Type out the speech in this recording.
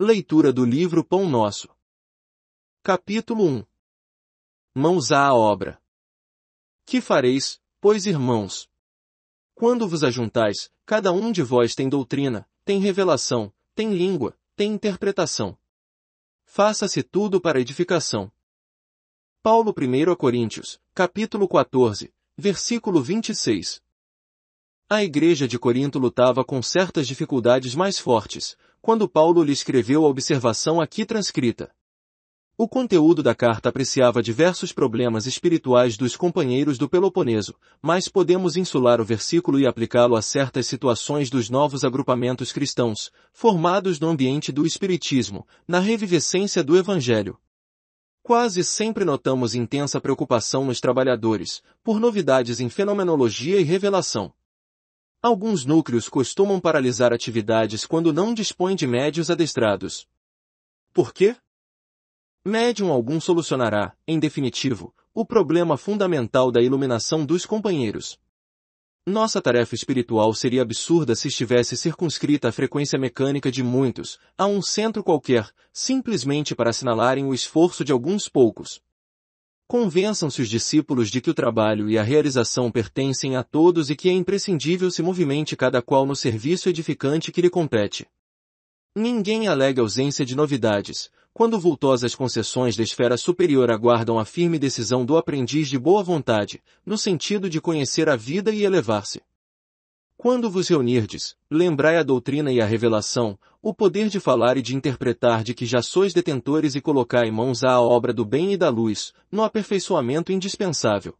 Leitura do livro Pão Nosso. Capítulo 1 Mãos à obra. Que fareis, pois irmãos? Quando vos ajuntais, cada um de vós tem doutrina, tem revelação, tem língua, tem interpretação. Faça-se tudo para edificação. Paulo 1 Coríntios, capítulo 14, versículo 26. A igreja de Corinto lutava com certas dificuldades mais fortes, quando Paulo lhe escreveu a observação aqui transcrita. O conteúdo da carta apreciava diversos problemas espirituais dos companheiros do Peloponeso, mas podemos insular o versículo e aplicá-lo a certas situações dos novos agrupamentos cristãos, formados no ambiente do Espiritismo, na revivescência do Evangelho. Quase sempre notamos intensa preocupação nos trabalhadores, por novidades em fenomenologia e revelação. Alguns núcleos costumam paralisar atividades quando não dispõem de médios adestrados. Por quê? Médium algum solucionará, em definitivo, o problema fundamental da iluminação dos companheiros. Nossa tarefa espiritual seria absurda se estivesse circunscrita à frequência mecânica de muitos, a um centro qualquer, simplesmente para assinalarem o esforço de alguns poucos. Convençam-se os discípulos de que o trabalho e a realização pertencem a todos e que é imprescindível se movimente cada qual no serviço edificante que lhe compete. Ninguém alega ausência de novidades, quando vultosas concessões da esfera superior aguardam a firme decisão do aprendiz de boa vontade, no sentido de conhecer a vida e elevar-se. Quando vos reunirdes, lembrai a doutrina e a revelação, o poder de falar e de interpretar de que já sois detentores e colocai mãos à obra do bem e da luz, no aperfeiçoamento indispensável.